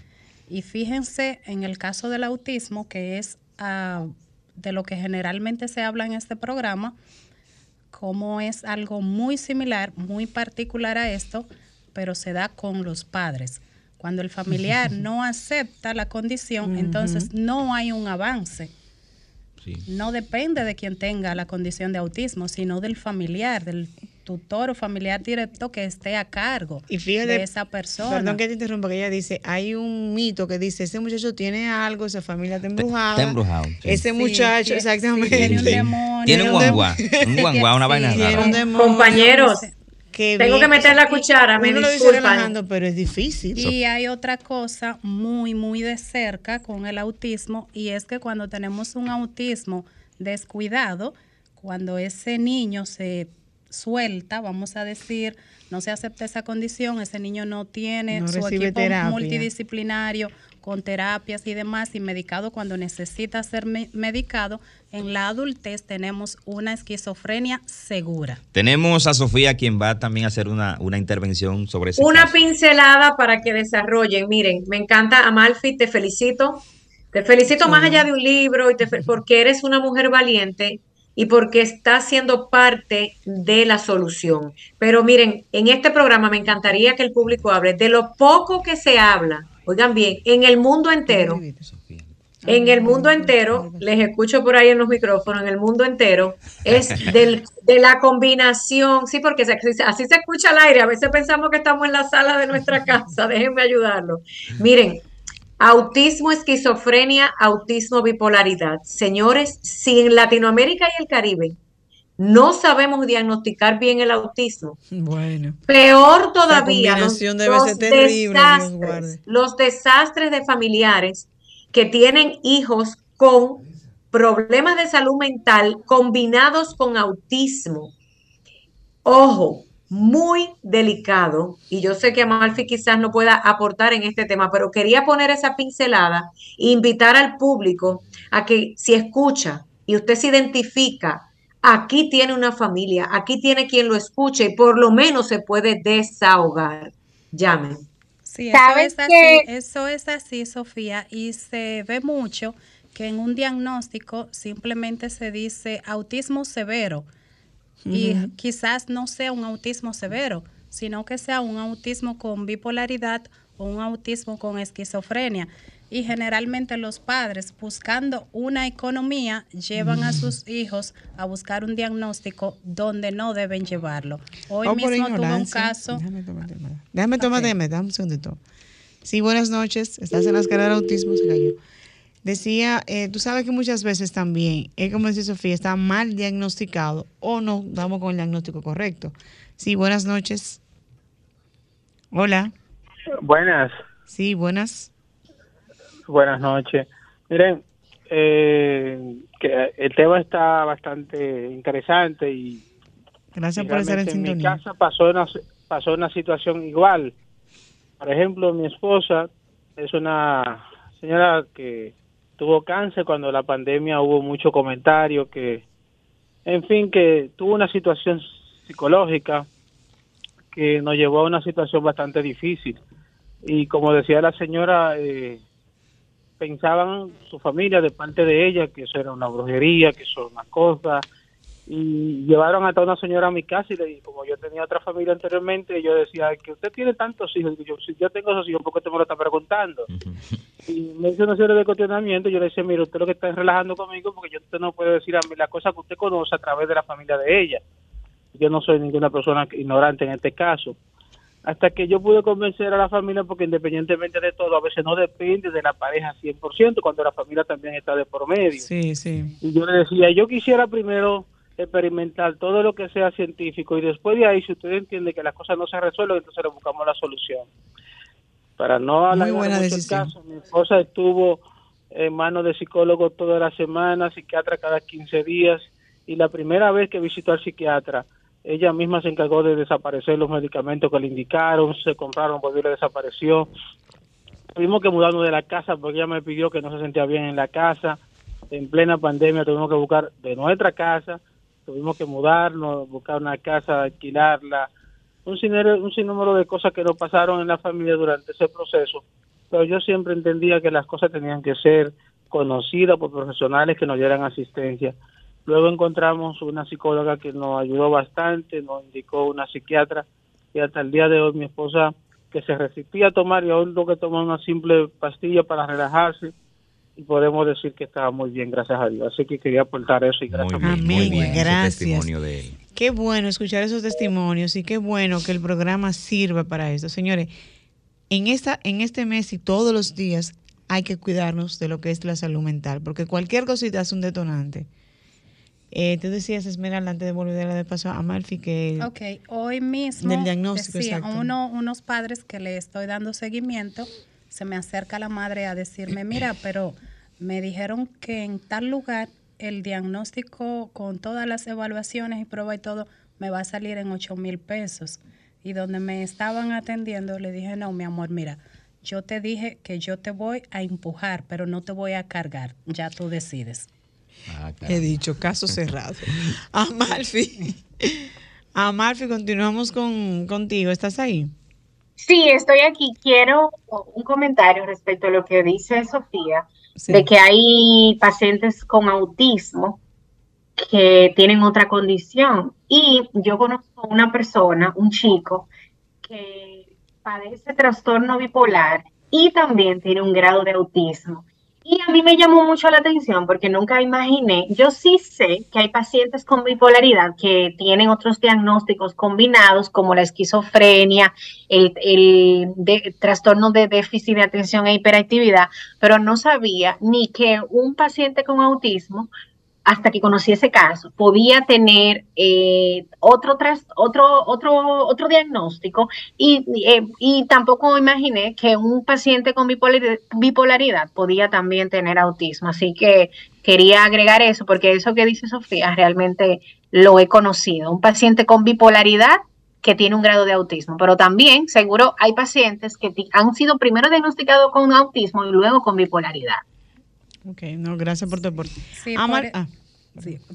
Y fíjense en el caso del autismo, que es uh, de lo que generalmente se habla en este programa, como es algo muy similar, muy particular a esto, pero se da con los padres. Cuando el familiar (laughs) no acepta la condición, entonces no hay un avance. No depende de quien tenga la condición de autismo, sino del familiar, del tutor o familiar directo que esté a cargo y de esa persona. Perdón que te interrumpa, que ella dice, hay un mito que dice, ese muchacho tiene algo, esa familia está embrujada. Está embrujado. Ese muchacho, exactamente. tiene un demonio. Tiene un guanguá, un (laughs) guanguá, una vaina rara. Compañeros, tengo que meter la cuchara, me uno lo pero es difícil. Y hay otra cosa muy, muy de cerca con el autismo, y es que cuando tenemos un autismo descuidado, cuando ese niño se suelta, vamos a decir, no se acepta esa condición, ese niño no tiene su equipo multidisciplinario con terapias y demás y medicado cuando necesita ser medicado, en la adultez tenemos una esquizofrenia segura. Tenemos a Sofía quien va también a hacer una, intervención sobre ese Una pincelada para que desarrollen. Miren, me encanta Amalfi, te felicito. Te felicito más allá de un libro y porque eres una mujer valiente y porque estás siendo parte de la solución. Pero miren, en este programa me encantaría que el público hable de lo poco que se habla Oigan bien, en el mundo entero, en el mundo entero, les escucho por ahí en los micrófonos, en el mundo entero, es (laughs) del, de la combinación, sí, porque así, se escucha al aire, a veces pensamos que estamos en la sala de nuestra (laughs) casa, déjenme ayudarlo. Miren, autismo, esquizofrenia, autismo, bipolaridad. Señores, si en Latinoamérica y el Caribe no sabemos diagnosticar bien el autismo. Bueno. Peor todavía, los, desastres, los desastres de familiares que tienen hijos con problemas de salud mental combinados con autismo. Ojo, muy delicado, y yo sé que Amalfi quizás no pueda aportar en este tema, pero quería poner esa pincelada e invitar al público a que si escucha y usted se identifica aquí tiene una familia, aquí tiene quien lo escuche y por lo menos se puede desahogar. Llamen. Sí, eso es, así, eso es así, Sofía, y se ve mucho que en un diagnóstico simplemente se dice autismo severo y quizás no sea un autismo severo, sino que sea un autismo con bipolaridad o un autismo con esquizofrenia y generalmente los padres buscando una economía llevan a sus hijos a buscar un diagnóstico donde no deben llevarlo. Hoy mismo tuve un caso. Déjame tomar, déjame, déjame, un segundito. Sí, buenas noches. Estás en las caras del autismo, se cayó. decía, eh, tú sabes que muchas veces también, es como dice Sofía, está mal diagnosticado o no damos con el diagnóstico correcto. Sí, buenas noches. Hola. Buenas. Sí, buenas. Buenas noches. Miren, eh, que el tema está bastante interesante y gracias por estar en, en mi casa pasó una pasó una situación igual. Por ejemplo, mi esposa es una señora que tuvo cáncer cuando la pandemia hubo mucho comentario que en fin que tuvo una situación psicológica que nos llevó a una situación bastante difícil y como decía la señora eh, pensaban su familia de parte de ella que eso era una brujería, que eso era una cosa y llevaron hasta una señora a mi casa y le dije, como yo tenía otra familia anteriormente, yo decía que usted tiene tantos hijos, y yo, si yo tengo esos hijos, ¿por qué usted me lo está preguntando? Y me hizo una serie de cuestionamientos, yo le decía, mire, usted lo que está relajando conmigo porque yo usted no puede decir a mí la cosa que usted conoce a través de la familia de ella. Yo no soy ninguna persona ignorante en este caso hasta que yo pude convencer a la familia, porque independientemente de todo, a veces no depende de la pareja 100%, cuando la familia también está de por medio. Sí, sí. Y yo le decía, yo quisiera primero experimentar todo lo que sea científico y después de ahí, si usted entiende que las cosas no se resuelven, entonces le buscamos la solución. Para no hablar de el caso, mi esposa estuvo en manos de psicólogo toda la semana, psiquiatra cada 15 días, y la primera vez que visitó al psiquiatra, ella misma se encargó de desaparecer los medicamentos que le indicaron, se compraron, volvió y desapareció. Tuvimos que mudarnos de la casa porque ella me pidió que no se sentía bien en la casa. En plena pandemia tuvimos que buscar de nuestra casa, tuvimos que mudarnos, buscar una casa, alquilarla, un sinnúmero, un sinnúmero de cosas que nos pasaron en la familia durante ese proceso. Pero yo siempre entendía que las cosas tenían que ser conocidas por profesionales que nos dieran asistencia. Luego encontramos una psicóloga que nos ayudó bastante, nos indicó una psiquiatra y hasta el día de hoy mi esposa que se resistía a tomar y aún lo que tomó una simple pastilla para relajarse y podemos decir que estaba muy bien, gracias a Dios. Así que quería aportar eso y gracias. Muy bien, muy bien. gracias. Testimonio de él. Qué bueno escuchar esos testimonios y qué bueno que el programa sirva para esto. Señores, en, esta, en este mes y todos los días hay que cuidarnos de lo que es la salud mental, porque cualquier cosita es un detonante. Eh, tú decías, Esmeralda, antes de volver a de paso a Malfi, que... Ok, hoy mismo del diagnóstico, decía, uno, unos padres que le estoy dando seguimiento, se me acerca la madre a decirme, mira, pero me dijeron que en tal lugar el diagnóstico con todas las evaluaciones y pruebas y todo me va a salir en 8 mil pesos. Y donde me estaban atendiendo le dije, no, mi amor, mira, yo te dije que yo te voy a empujar, pero no te voy a cargar, ya tú decides. Ah, He dicho, caso cerrado. (laughs) Amalfi. (laughs) Amalfi, continuamos con, contigo. ¿Estás ahí? Sí, estoy aquí. Quiero un comentario respecto a lo que dice Sofía, de que hay pacientes con autismo que tienen otra condición. Y yo conozco una persona, un chico, que padece trastorno bipolar y también tiene un grado de autismo. Y a mí me llamó mucho la atención porque nunca imaginé, yo sí sé que hay pacientes con bipolaridad que tienen otros diagnósticos combinados como la esquizofrenia, el, trastorno de déficit de atención e hiperactividad, pero no sabía ni que un paciente con autismo hasta que conocí ese caso, podía tener eh, otro, otro, otro, otro diagnóstico y, eh, y, tampoco imaginé que un paciente con bipolaridad, podía también tener autismo. Así que quería agregar eso porque eso que dice Sofía realmente lo he conocido. Un paciente con bipolaridad que tiene un grado de autismo, pero también seguro hay pacientes que han sido primero diagnosticados con autismo y luego con bipolaridad. Ok, no, gracias por tu aporte. Sí, por, e- ah,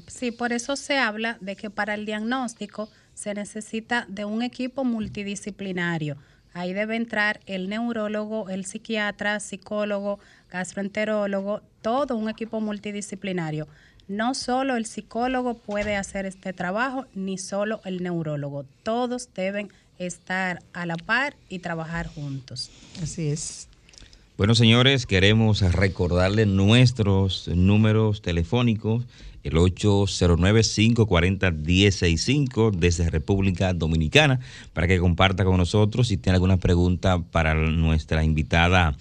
sí, por eso se habla de que para el diagnóstico se necesita de un equipo multidisciplinario. Ahí debe entrar el neurólogo, el psiquiatra, psicólogo, gastroenterólogo, todo un equipo multidisciplinario. No solo el psicólogo puede hacer este trabajo, ni solo el neurólogo. Todos deben estar a la par y trabajar juntos. Así es. Bueno, señores, queremos recordarles nuestros números telefónicos, el 809-540-1065 desde República Dominicana, para que comparta con nosotros. Si tiene alguna pregunta para nuestra invitada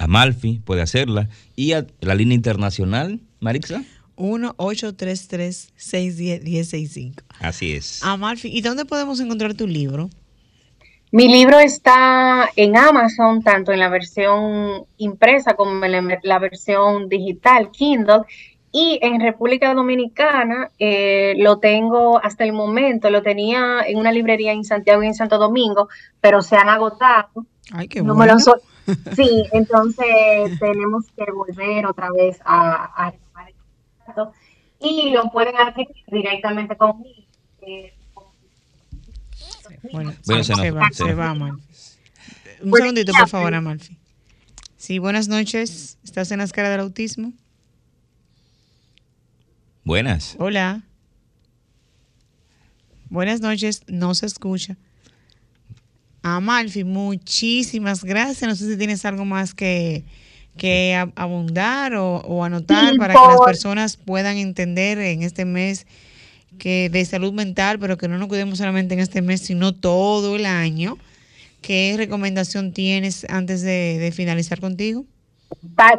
Amalfi, puede hacerla. Y a la línea internacional, Marixa. 1-833-610-1065. Así es. Amalfi, ¿y dónde podemos encontrar tu libro? Mi libro está en Amazon, tanto en la versión impresa como en la, la versión digital, Kindle. Y en República Dominicana eh, lo tengo hasta el momento, lo tenía en una librería en Santiago y en Santo Domingo, pero se han agotado. Ay, qué No bueno. me so- (laughs) sí, entonces tenemos que volver otra vez a, a y lo pueden adquirir directamente conmigo. eh, Bueno, Bueno, se, se se nos- va, se va, Amalfi. Un Bueno, segundito, por favor, Amalfi. Sí, buenas noches. ¿Estás en las caras del autismo? Buenas. Hola. Buenas noches, no se escucha. Amalfi, muchísimas gracias. No sé si tienes algo más que, que abundar o, o anotar Sí, para que las personas puedan entender en este mes que de salud mental, pero que no nos cuidemos solamente en este mes, sino todo el año. ¿Qué recomendación tienes antes de, de finalizar contigo?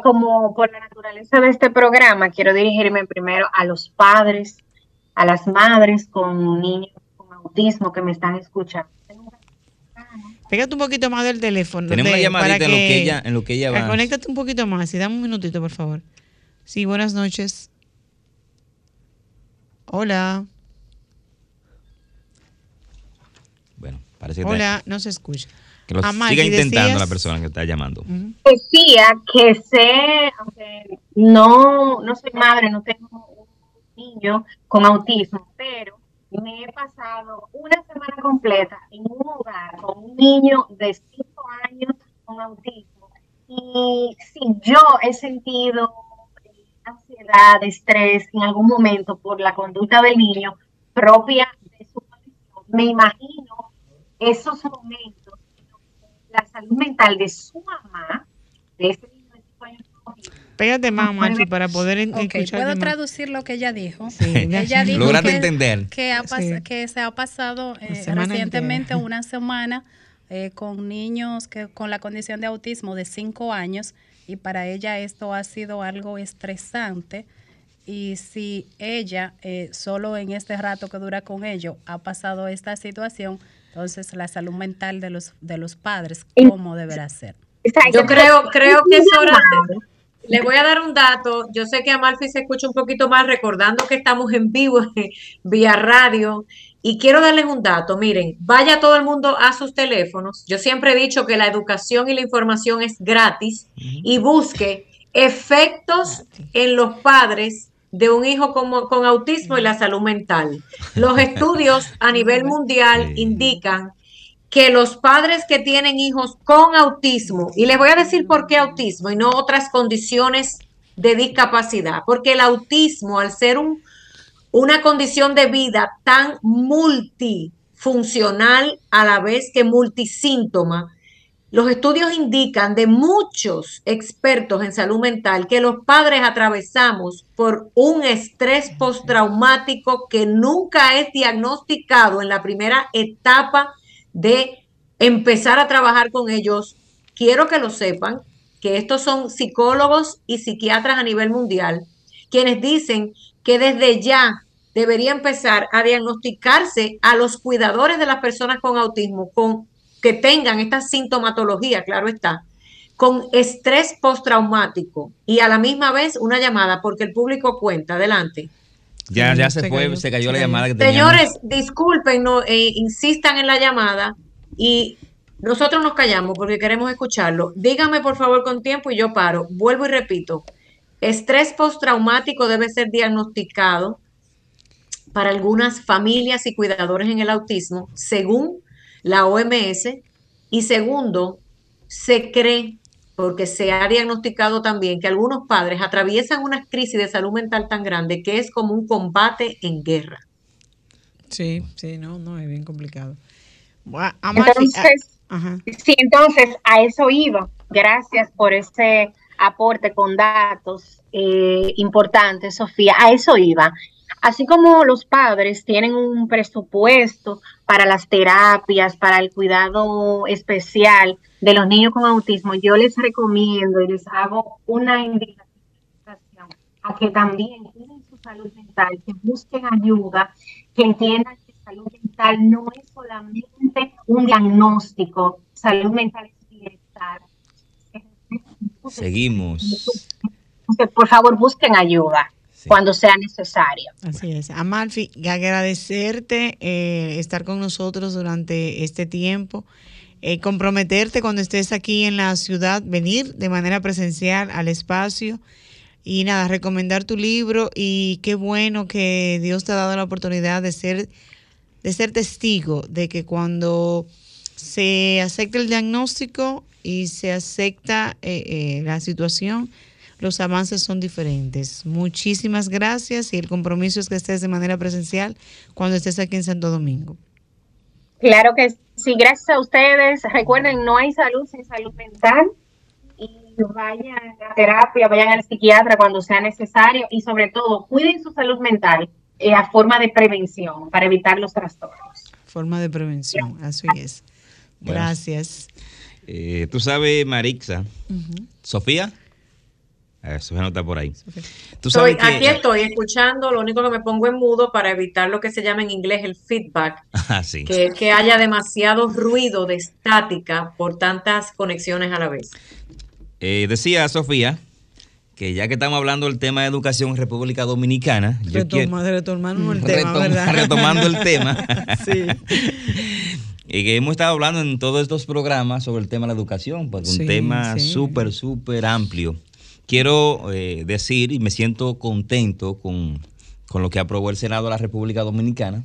Como por la naturaleza de este programa, quiero dirigirme primero a los padres, a las madres con niños con autismo que me están escuchando. Pégate un poquito más del teléfono. Tenemos de- una llamadita para en lo que ella, en lo que ella Ah, va. Conéctate un poquito más y dame un minutito, por favor. Sí, buenas noches. Hola. Bueno, parece que, Hola, no se escucha. que lo Amal, siga si intentando decías- la persona que está llamando. Decía que sé, aunque no, no soy madre, no tengo un niño con autismo, pero me he pasado una semana completa en un hogar con un niño de 5 años con autismo. Y si yo he sentido ansiedad, estrés en algún momento por la conducta del niño propia de su condición, me imagino esos momentos, la salud mental de su mamá, de ese niño de 5 años Pégate más, Marfi, para poder en- Ok, escucharte puedo más. traducir lo que ella dijo. Sí. Ella dijo que, entender. que, ha Sí. que se ha pasado eh, recientemente entera. (laughs) una semana eh, con niños que con la condición de autismo de 5 años y para ella esto ha sido algo estresante y si ella eh, solo en este rato que dura con ellos ha pasado esta situación, entonces la salud mental de los de los padres cómo deberá ser. Yo creo, creo que es hora de- Le voy a dar un dato. Yo sé que Amalfi se escucha un poquito más recordando que estamos en vivo (laughs) vía radio. Y quiero darles un dato. Miren, vaya todo el mundo a sus teléfonos. Yo siempre he dicho que la educación y la información es gratis y busque efectos en los padres de un hijo con, con autismo y la salud mental. Los (laughs) estudios a nivel mundial indican que los padres que tienen hijos con autismo, y les voy a decir por qué autismo y no otras condiciones de discapacidad, porque el autismo, al ser un, una condición de vida tan multifuncional a la vez que multisíntoma, los estudios indican de muchos expertos en salud mental que los padres atravesamos por un estrés postraumático que nunca es diagnosticado en la primera etapa de empezar a trabajar con ellos. Quiero que lo sepan, que estos son psicólogos y psiquiatras a nivel mundial, quienes dicen que desde ya debería empezar a diagnosticarse a los cuidadores de las personas con autismo, con que tengan esta sintomatología, claro está, con estrés postraumático y a la misma vez una llamada, porque el público cuenta. Adelante. Ya, se, se fue, cayó, se cayó la llamada que teníamos. Señores, disculpen, no, eh, insistan en la llamada y nosotros nos callamos porque queremos escucharlo. Díganme por favor con tiempo y yo paro. Vuelvo y repito. Estrés postraumático debe ser diagnosticado para algunas familias y cuidadores en el autismo, según la OMS. Y segundo, se cree, porque se ha diagnosticado también, que algunos padres atraviesan una crisis de salud mental tan grande que es como un combate en guerra. Sí, sí, no, no, es bien complicado. Bueno, Amalfi, Entonces, ah, ajá. Sí, entonces a eso iba. Gracias por ese aporte con datos eh, importantes, Sofía. A eso iba. Así como los padres tienen un presupuesto para las terapias, para el cuidado especial de los niños con autismo, yo les recomiendo y les hago una invitación a que también cuiden su salud mental, que busquen ayuda, que entiendan que salud mental no es solamente un diagnóstico, salud mental es bienestar. Seguimos. Por favor, busquen ayuda cuando sea necesario. Así es. Amalfi, agradecerte eh, estar con nosotros durante este tiempo. Eh, comprometerte cuando estés aquí en la ciudad, venir de manera presencial al espacio y nada, recomendar tu libro y qué bueno que Dios te ha dado la oportunidad de ser, de ser testigo de que cuando se acepta el diagnóstico y se acepta eh, la situación, los avances son diferentes. Muchísimas gracias y el compromiso es que estés de manera presencial cuando estés aquí en Santo Domingo. Claro que sí, gracias a ustedes. Recuerden, no hay salud sin salud mental y vayan a terapia, vayan al psiquiatra cuando sea necesario y sobre todo cuiden su salud mental eh, a forma de prevención para evitar los trastornos. Forma de prevención, así es. Gracias. Eh, tú sabes, Marixa, Sofía. Eso se nota por ahí. Estoy, aquí estoy escuchando, lo único que me pongo en mudo para evitar lo que se llama en inglés el feedback, (laughs) ah, sí. que es que haya demasiado ruido de estática por tantas conexiones a la vez. Eh, decía Sofía que ya que estamos hablando del tema de educación en República Dominicana, (laughs) (laughs) retomando el tema, ¿verdad? retomando el tema, sí. y que hemos estado hablando en todos estos programas sobre el tema de la educación, porque un tema súper, súper amplio quiero eh, decir y me siento contento con, lo que aprobó el Senado de la República Dominicana,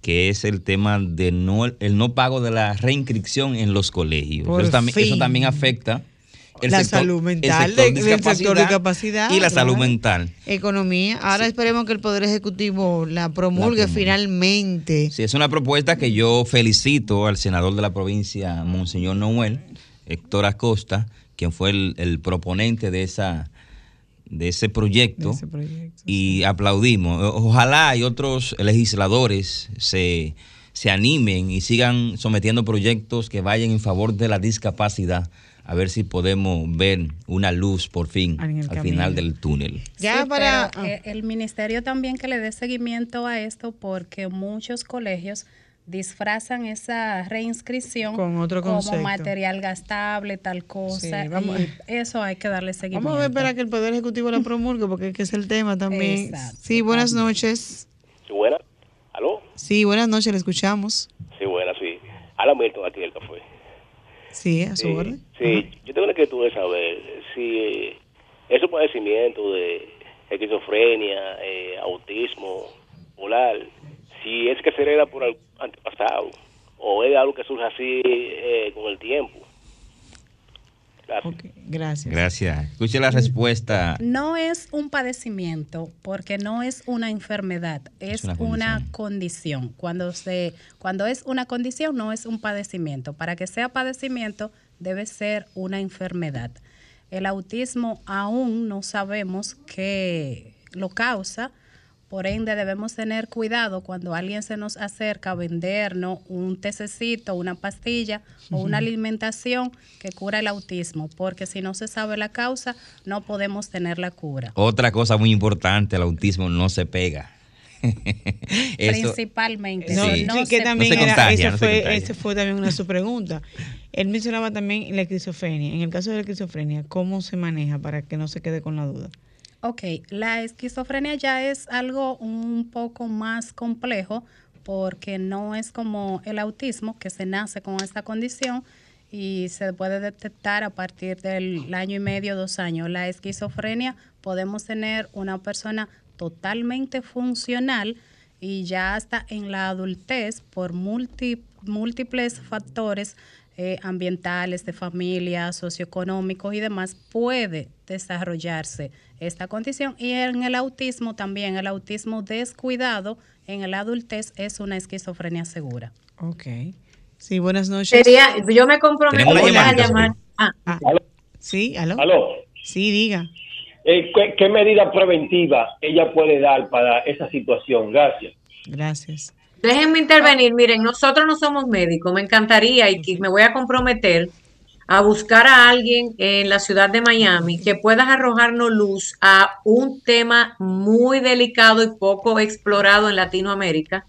que es el tema de no, el no pago de la reinscripción en los colegios. Eso también, eso también, afecta el la salud mental el sector, de discapacidad y la salud mental. Economía. Ahora esperemos que el Poder Ejecutivo la promulgue, finalmente. Sí, es una propuesta que yo felicito al senador de la provincia, Monseñor Noel, Héctor Acosta, quien fue el, proponente de esa de ese proyecto, y aplaudimos. Ojalá y otros legisladores se, se animen y sigan sometiendo proyectos que vayan en favor de la discapacidad a ver si podemos ver una luz por fin al final del túnel. Ya para eh, el ministerio también que le dé seguimiento a esto porque muchos colegios disfrazan esa reinscripción Con otro como material gastable, tal cosa. y eso hay que darle seguimiento. Vamos a ver para que el Poder Ejecutivo lo promulgue, porque es el tema también. sí, buenas noches. Sí, buenas. ¿Aló? Sí, buenas noches, le escuchamos. Sí, buenas, sí. Habla Milton aquí el café. Sí, a su orden. Sí, yo tengo una inquietud de saber si ese padecimiento de esquizofrenia, eh, autismo, polar, si es que se hereda por el antepasado o es algo que surge así eh, con el tiempo. Gracias. gracias. Gracias. Escuche la respuesta. No es un padecimiento porque no es una enfermedad, es, una, condición. Cuando se cuando es una condición no es un padecimiento. Para que sea padecimiento debe ser una enfermedad. El autismo aún no sabemos qué lo causa por ende, debemos tener cuidado cuando alguien se nos acerca a vendernos un tececito, una pastilla o una alimentación que cura el autismo, porque si no se sabe la causa, no podemos tener la cura. Otra cosa muy importante, el autismo no se pega. (laughs) Principalmente. No, sí, que también esa fue, fue también una de sus preguntas. Él mencionaba también la esquizofrenia. En el caso de la esquizofrenia, ¿cómo se maneja para que no se quede con la duda? Ok, la esquizofrenia ya es algo un poco más complejo porque no es como el autismo que se nace con esta condición y se puede detectar a partir del año y medio, dos años. La esquizofrenia podemos tener una persona totalmente funcional y ya hasta en la adultez por múltiples factores eh, ambientales, de familia, socioeconómicos y demás, puede desarrollarse esta condición. Y en el autismo también, el autismo descuidado en el adultez es una esquizofrenia segura. Ok. Sí, buenas noches. Sería, yo me comprometo a llamar. Ah, Ah, sí, aló. ¿Aló? Sí, diga. Eh, ¿qué, qué medida preventiva ella puede dar para esa situación? Gracias. Gracias. Déjenme intervenir. Miren, nosotros no somos médicos. Me encantaría y me voy a comprometer a buscar a alguien en la ciudad de Miami que pueda arrojarnos luz a un tema muy delicado y poco explorado en Latinoamérica.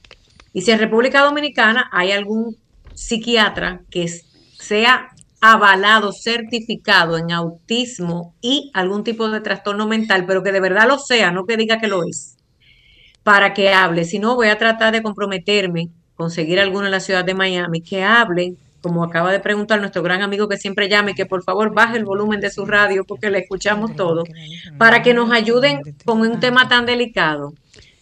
Y si en República Dominicana hay algún psiquiatra que sea avalado, certificado en autismo y algún tipo de trastorno mental, pero que de verdad lo sea, no que diga que lo es para que hable. Si no, voy a tratar de comprometerme, conseguir alguno en la ciudad de Miami que hable, como acaba de preguntar nuestro gran amigo que siempre llame, que por favor baje el volumen de su radio porque le escuchamos todo, para que nos ayuden con un tema tan delicado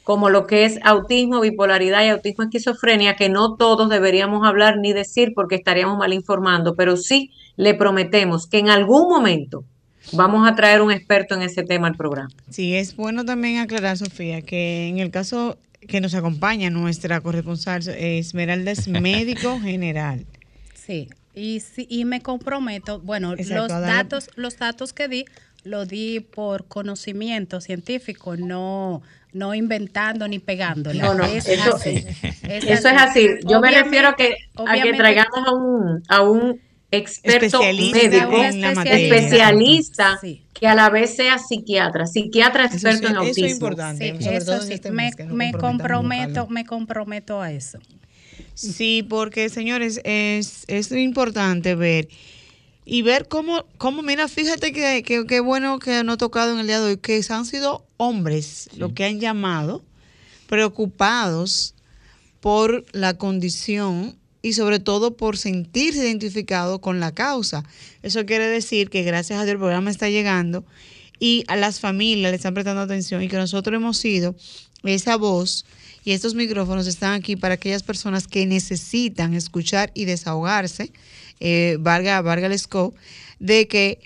como lo que es autismo, bipolaridad y autismo esquizofrenia, que no todos deberíamos hablar ni decir porque estaríamos mal informando, pero sí le prometemos que en algún momento vamos a traer un experto en ese tema al programa. Sí, es bueno también aclarar, Sofía, que en el caso que nos acompaña nuestra corresponsal, eh, Esmeralda es (laughs) médico general. Sí, y, sí, y me comprometo, bueno, Exacto, los datos, los datos que di, lo di por conocimiento científico, no, no inventando ni pegándole. No, no, Es eso, así, eso es así. Yo me refiero a que, a que traigamos a un, a un experto médico, en la materia. especialista, Sí. que a la vez sea psiquiatra, psiquiatra experto sí, en eso es autismo. importante. Sí, eso en sí, este me, que me comprometo, me comprometo a eso. Sí, porque señores, es, es importante ver y ver cómo, cómo mira, fíjate que que- qué bueno que no ha tocado en el día de hoy, que han sido hombres los que han llamado preocupados por la condición y sobre todo por sentirse identificado con la causa. Eso quiere decir que gracias a Dios el programa está llegando y a las familias le están prestando atención y que nosotros hemos sido esa voz y estos micrófonos están aquí para aquellas personas que necesitan escuchar y desahogarse, eh, valga, valga el scope, de que,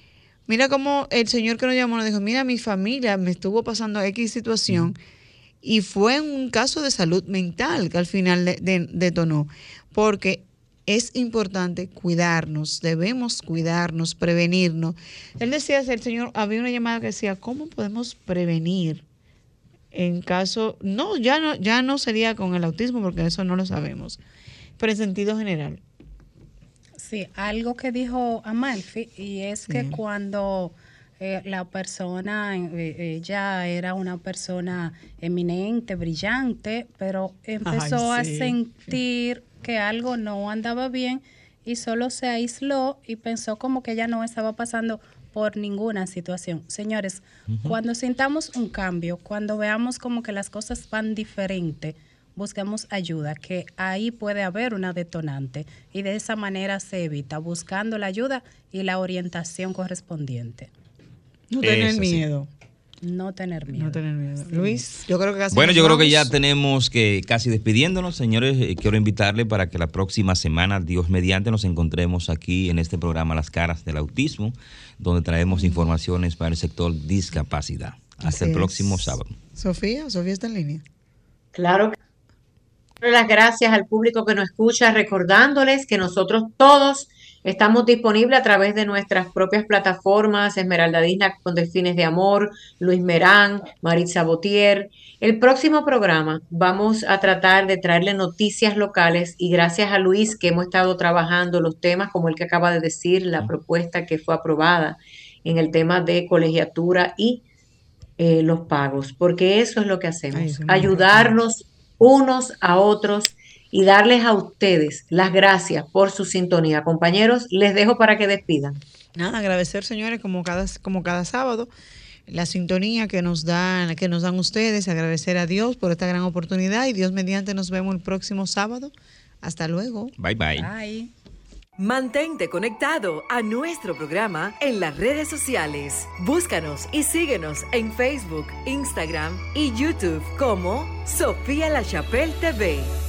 mira cómo el señor que nos llamó nos dijo, mira, mi familia me estuvo pasando X situación y fue un caso de salud mental que al final de- de- detonó, porque es importante cuidarnos, debemos cuidarnos, prevenirnos. Él decía, el señor, había una llamada que decía, ¿cómo podemos prevenir? En caso, no, ya no, ya no sería con el autismo porque eso no lo sabemos, pero en sentido general. Sí, algo que dijo Amalfi, y es que cuando eh, la persona, eh, ella era una persona eminente, brillante, pero empezó Ay, a sentir que algo no andaba bien y solo se aisló y pensó como que ella no estaba pasando por ninguna situación. Señores, cuando sintamos un cambio, cuando veamos como que las cosas van diferente, busquemos ayuda, que ahí puede haber una detonante y de esa manera se evita, buscando la ayuda y la orientación correspondiente. No tener sí. No tener miedo. No tener miedo. Luis, yo creo que casi Bueno, yo creo que ya tenemos que casi despidiéndonos, señores. eh, quiero invitarle para que la próxima semana, Dios mediante, nos encontremos aquí en este programa Las Caras del Autismo, donde traemos informaciones para el sector discapacidad. Hasta el próximo sábado. Sofía, Sofía está en línea. Claro que las gracias al público que nos escucha, recordándoles que nosotros todos estamos disponibles a través de nuestras propias plataformas, Esmeralda Disna con Delfines de Amor, Luis Merán, Maritza Botier. El próximo programa vamos a tratar de traerle noticias locales y gracias a Luis que hemos estado trabajando los temas como el que acaba de decir, la propuesta que fue aprobada en el tema de colegiatura y eh, los pagos, porque eso es lo que hacemos, ayudarnos unos a otros y darles a ustedes las gracias por su sintonía. Compañeros, les dejo para que despidan. Nada, agradecer, señores, como cada, como cada sábado, la sintonía que nos dan, que nos dan ustedes, agradecer a Dios por esta gran oportunidad y Dios mediante nos vemos el próximo sábado. Hasta luego. Bye bye. Bye. Mantente conectado a nuestro programa en las redes sociales. Búscanos y síguenos en Facebook, Instagram y YouTube como Sofía La Chapelle TV.